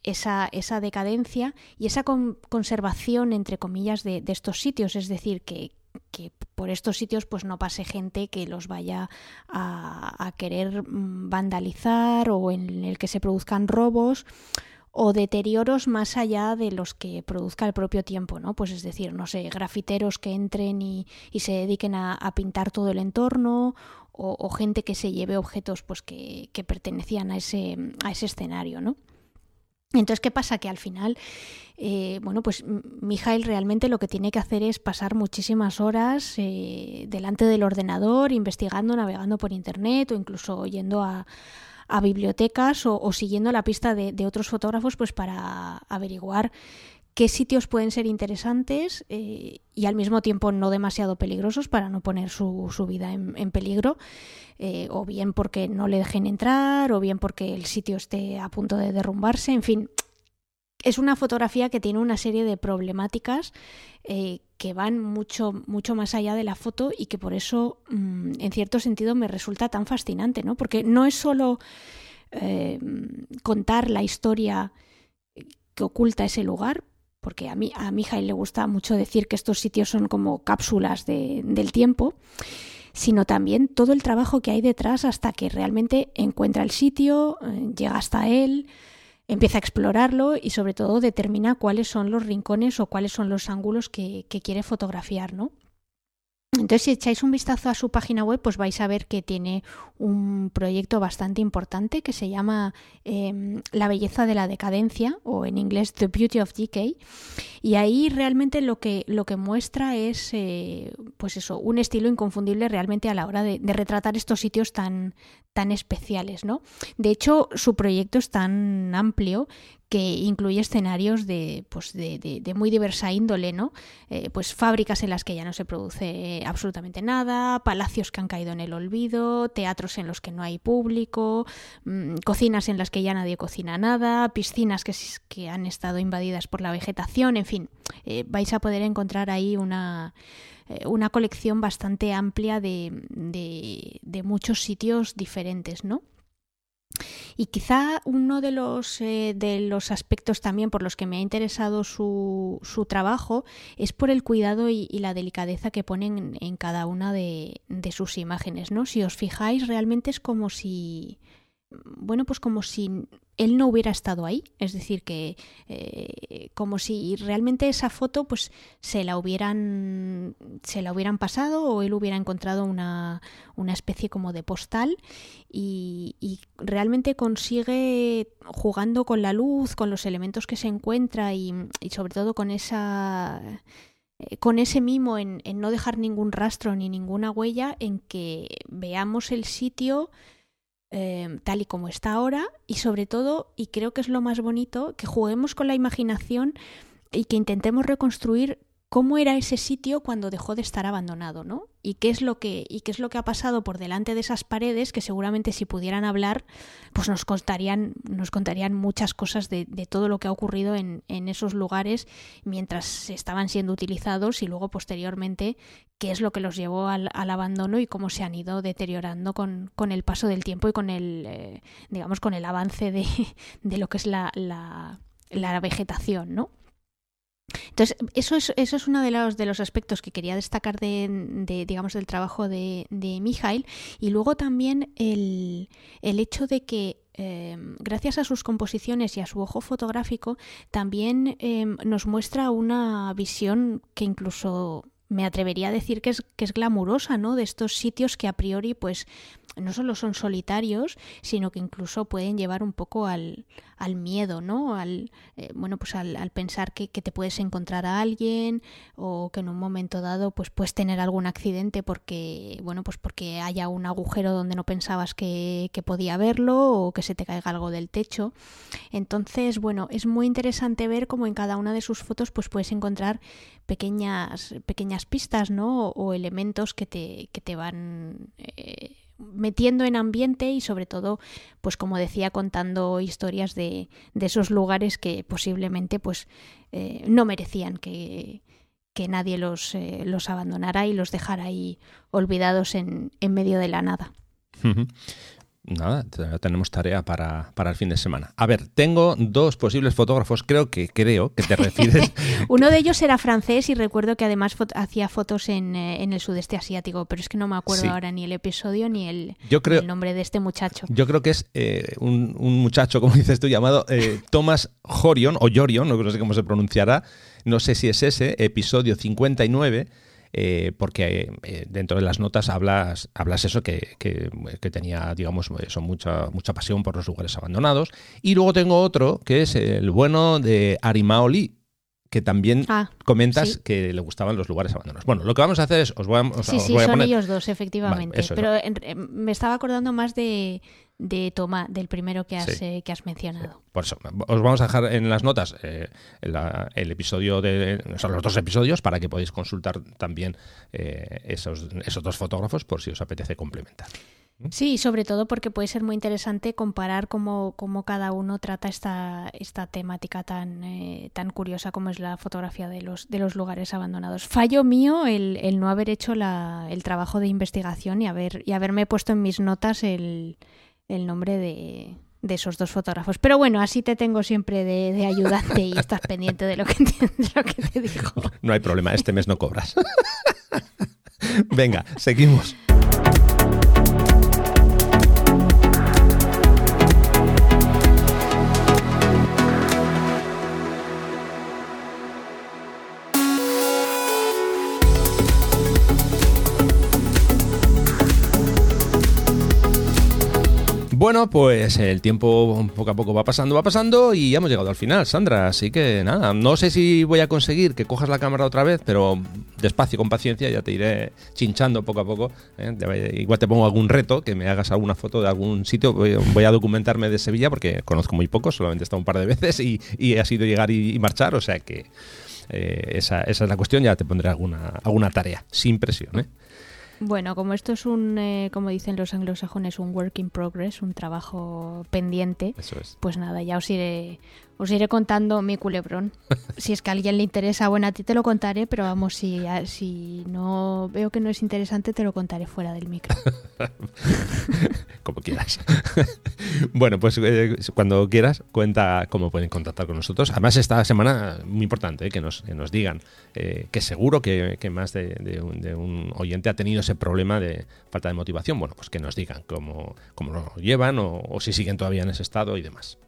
esa, esa, decadencia y esa conservación, entre comillas, de, de, estos sitios. Es decir, que, que por estos sitios pues no pase gente que los vaya a, querer mm, vandalizar o en el que se produzcan robos o deterioros más allá de los que produzca el propio tiempo, ¿no? Pues es decir, no sé, grafiteros que entren y, se dediquen a, pintar todo el entorno o, gente que se lleve objetos pues que, que pertenecían a ese, a ese escenario, ¿no? Entonces, ¿qué pasa? Que al final, eh, bueno, pues Mijail realmente lo que tiene que hacer es pasar muchísimas horas eh, delante del ordenador, investigando, navegando por Internet o incluso yendo a, bibliotecas o, siguiendo la pista de, otros fotógrafos pues para averiguar qué sitios pueden ser interesantes eh, y al mismo tiempo no demasiado peligrosos para no poner su vida en, peligro, eh, o bien porque no le dejen entrar, o bien porque el sitio esté a punto de derrumbarse, en fin. Es una fotografía que tiene una serie de problemáticas eh, que van mucho, mucho más allá de la foto y que por eso, mm, en cierto sentido, me resulta tan fascinante, ¿no? Porque no es solo contar la historia que oculta ese lugar, porque a mí a Mijail le gusta mucho decir que estos sitios son como cápsulas del tiempo, sino también todo el trabajo que hay detrás hasta que realmente encuentra el sitio, eh, llega hasta él, empieza a explorarlo y sobre todo determina cuáles son los rincones o cuáles son los ángulos que, que quiere fotografiar, ¿no? Entonces, si echáis un vistazo a su página web, pues vais a ver que tiene un proyecto bastante importante que se llama em, La belleza de la decadencia, o en inglés The Beauty of Decay. Y ahí realmente lo que, lo que muestra es, eh, pues eso, un estilo inconfundible realmente a la hora de, retratar estos sitios tan, tan especiales, ¿no? De hecho, su proyecto es tan amplio que incluye escenarios de, pues de, muy diversa índole, ¿no? Eh, pues fábricas en las que ya no se produce absolutamente nada, palacios que han caído en el olvido, teatros en los que no hay público, mm, cocinas en las que ya nadie cocina nada, piscinas que, que han estado invadidas por la vegetación, en fin, eh, vais a poder encontrar ahí una eh, una colección bastante amplia de, de, muchos sitios diferentes, ¿no? Y quizá uno de los, eh, de los aspectos también por los que me ha interesado su, su trabajo es por el cuidado y, la delicadeza que ponen en cada una de, de, sus imágenes. ¿no? Si os fijáis, realmente es como si. Bueno, pues como si él no hubiera estado ahí. Es decir, que eh, como si realmente esa foto pues se la hubieran se la hubieran pasado o él hubiera encontrado una, una especie como de postal y, realmente consigue jugando con la luz, con los elementos que se encuentra y, y sobre todo con esa eh, con ese mimo en, en no dejar ningún rastro ni ninguna huella en que veamos el sitio Em, tal y como está ahora y sobre todo, y creo que es lo más bonito, que juguemos con la imaginación y que intentemos reconstruir cómo era ese sitio cuando dejó de estar abandonado, ¿no? Y qué es lo que y qué es lo que ha pasado por delante de esas paredes que seguramente si pudieran hablar, pues nos contarían nos contarían muchas cosas de, todo lo que ha ocurrido en, esos lugares mientras estaban siendo utilizados y luego posteriormente qué es lo que los llevó al, abandono y cómo se han ido deteriorando con, con el paso del tiempo y con el eh, digamos con el avance de, *laughs* de lo que es la, la, la vegetación, ¿no? Entonces, eso es, eso es uno de los, de los aspectos que quería destacar de, digamos, del trabajo de, de Mijail. Y luego también el, el hecho de que eh, gracias a sus composiciones y a su ojo fotográfico, también eh, nos muestra una visión que incluso me atrevería a decir que es, que es glamurosa, ¿no? De estos sitios que a priori, pues, no solo son solitarios, sino que incluso pueden llevar un poco al, al miedo, ¿no? Al, eh, bueno, pues al, pensar que, te puedes encontrar a alguien o que en un momento dado pues puedes tener algún accidente porque, bueno, pues porque haya un agujero donde no pensabas que, que podía haberlo o que se te caiga algo del techo. Entonces, bueno, es muy interesante ver cómo en cada una de sus fotos pues puedes encontrar pequeñas, pequeñas pistas, ¿no? O, elementos que te, que te van... Eh, metiendo en ambiente y sobre todo, pues como decía, contando historias de, de esos lugares que posiblemente pues eh, no merecían que, que nadie los, eh, los abandonara y los dejara ahí olvidados en, en medio de la nada nada, tenemos tarea para, el fin de semana. A ver, tengo dos posibles fotógrafos, creo que creo que te refieres. *laughs* Uno de ellos era francés y recuerdo que además hacía fotos en, eh, en, el sudeste asiático, pero es que no me acuerdo ahora ni el episodio ni el, nombre de este muchacho. Yo creo que es eh, un, muchacho, como *laughs* dices tú, llamado eh, Thomas Jorion, o Jorion, no sé cómo se pronunciará, no sé si es ese, episodio 59 eh, porque eh, dentro de las notas hablas, hablas eso, que, tenía, digamos, eso, mucha, mucha pasión por los lugares abandonados. Y luego tengo otro, que es el bueno de Arimaoli, que también ah, comentas que le gustaban los lugares abandonados. Bueno, lo que vamos a hacer es, os voy a, sí, sí, son ellos dos, efectivamente. Pero me estaba acordando más de, de toma del primero que has, eh, que has mencionado. Por eso, os vamos a dejar en las notas eh, el episodio de son los dos episodios para que podáis consultar también eh, esos, esos dos fotógrafos por si os apetece complementar. ¿Mm? Sí, sobre todo porque puede ser muy interesante comparar cómo, cómo cada uno trata esta, esta temática tan, tan curiosa como es la fotografía de los, de los lugares abandonados. Fallo mío el, el no haber hecho la, el trabajo de investigación y, haber, y haberme puesto en mis notas el, el nombre de, esos dos fotógrafos. Pero bueno, así te tengo siempre de, ayudante y estás pendiente de lo, que te, de te digo. *laughs* No hay problema, este mes no cobras. *laughs* Venga, seguimos. Bueno, pues el tiempo poco a poco va pasando, va pasando y ya hemos llegado al final, Sandra. Así que nada, no sé si voy a conseguir que cojas la cámara otra vez, pero despacio, con paciencia, ya te iré chinchando poco a poco. ¿eh? Igual te pongo algún reto, que me hagas alguna foto de algún sitio. Voy a documentarme de Sevilla porque conozco muy poco, solamente he estado un par de veces y, y ha sido llegar y, marchar, o sea que eh, esa, esa, es la cuestión, ya te pondré alguna, alguna tarea, sin presión. ¿eh? Bueno, como esto es un, eh, como dicen los anglosajones, un work in progress, un trabajo pendiente, pues nada, ya os iré, os iré contando mi culebrón. si es que a alguien le interesa, bueno, a ti te lo contaré, pero vamos, si, si no veo que no es interesante, te lo contaré fuera del micro. *laughs* Como quieras. *laughs* bueno, pues eh, cuando quieras, cuenta cómo pueden contactar con nosotros. Además, esta semana, muy importante, eh, que, nos, nos digan eh, que seguro que, más de, un, oyente ha tenido ese problema de falta de motivación. Bueno, pues que nos digan cómo, cómo lo llevan o si siguen todavía en ese estado y demás.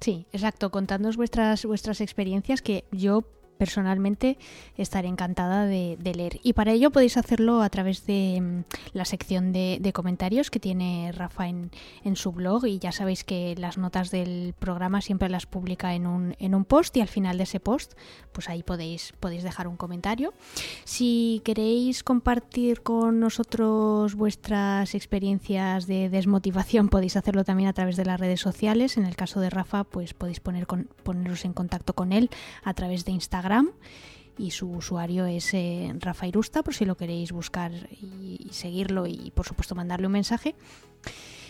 Sí, exacto. Contadnos vuestras, vuestras experiencias que yo personalmente estaré encantada de, leer. Y para ello podéis hacerlo a través de mm, la sección de, comentarios que tiene Rafa en, su blog y ya sabéis que las notas del programa siempre las publica en un, en un post y al final de ese post pues ahí podéis, podéis dejar un comentario. Si queréis compartir con nosotros vuestras experiencias de desmotivación podéis hacerlo también a través de las redes sociales. En el caso de Rafa pues podéis poner con, poneros en contacto con él a través de Instagram y su usuario es eh, Rafa Irusta, por si lo queréis buscar y, seguirlo y por supuesto mandarle un mensaje.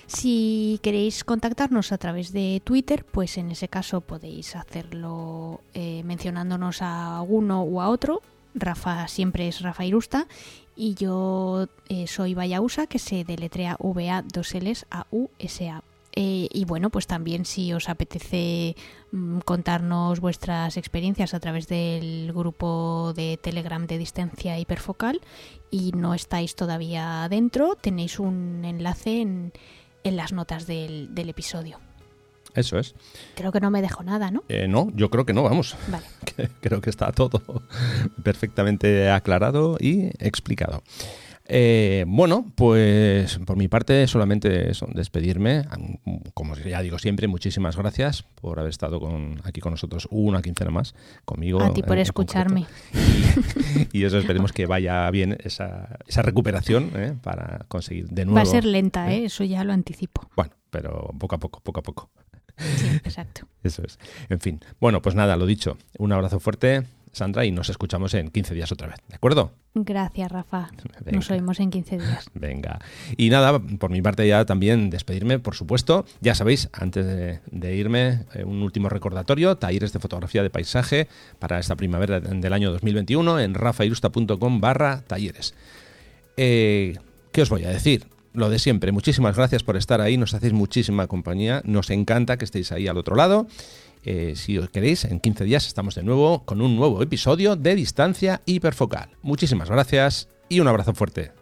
Si queréis contactarnos a través de Twitter, pues en ese caso podéis hacerlo eh, mencionándonos a uno o a otro. Rafa siempre es Rafa Irusta y yo eh, soy Vayausa, que se deletrea VA 2 Ls A U S A. Eh, y bueno, pues también si os apetece mm, contarnos vuestras experiencias a través del grupo de Telegram de distancia hiperfocal y no estáis todavía dentro, tenéis un enlace en, las notas del, episodio. Eso es. Creo que no me dejo nada, ¿no? Eh, no, yo creo que no, vamos. Vale. *laughs* creo que está todo *laughs* perfectamente aclarado y explicado. Eh, bueno, pues por mi parte solamente eso, despedirme. Como ya digo siempre, muchísimas gracias por haber estado con, aquí con nosotros una quincena más conmigo. A ti por escucharme. *laughs* Y, eso esperemos que vaya bien esa, esa recuperación ¿eh? para conseguir de nuevo. Va a ser lenta, ¿eh? eso ya lo anticipo. Bueno, pero poco a poco, poco a poco. Sí, exacto. *laughs* Eso es. En fin. Bueno, pues nada, lo dicho. Un abrazo fuerte. Sandra, y nos escuchamos en 15 días otra vez, ¿de acuerdo? Gracias, Rafa. Nos oímos en 15 días. *laughs* Venga. Y nada, por mi parte ya también despedirme, por supuesto. Ya sabéis, antes de, irme, eh, un último recordatorio, talleres de fotografía de paisaje para esta primavera del año 2021 en rafairusta.com barra talleres. Eh, ¿Qué os voy a decir? Lo de siempre, muchísimas gracias por estar ahí, nos hacéis muchísima compañía, nos encanta que estéis ahí al otro lado eh, si os queréis, en 15 días estamos de nuevo con un nuevo episodio de Distancia Hiperfocal. Muchísimas gracias y un abrazo fuerte.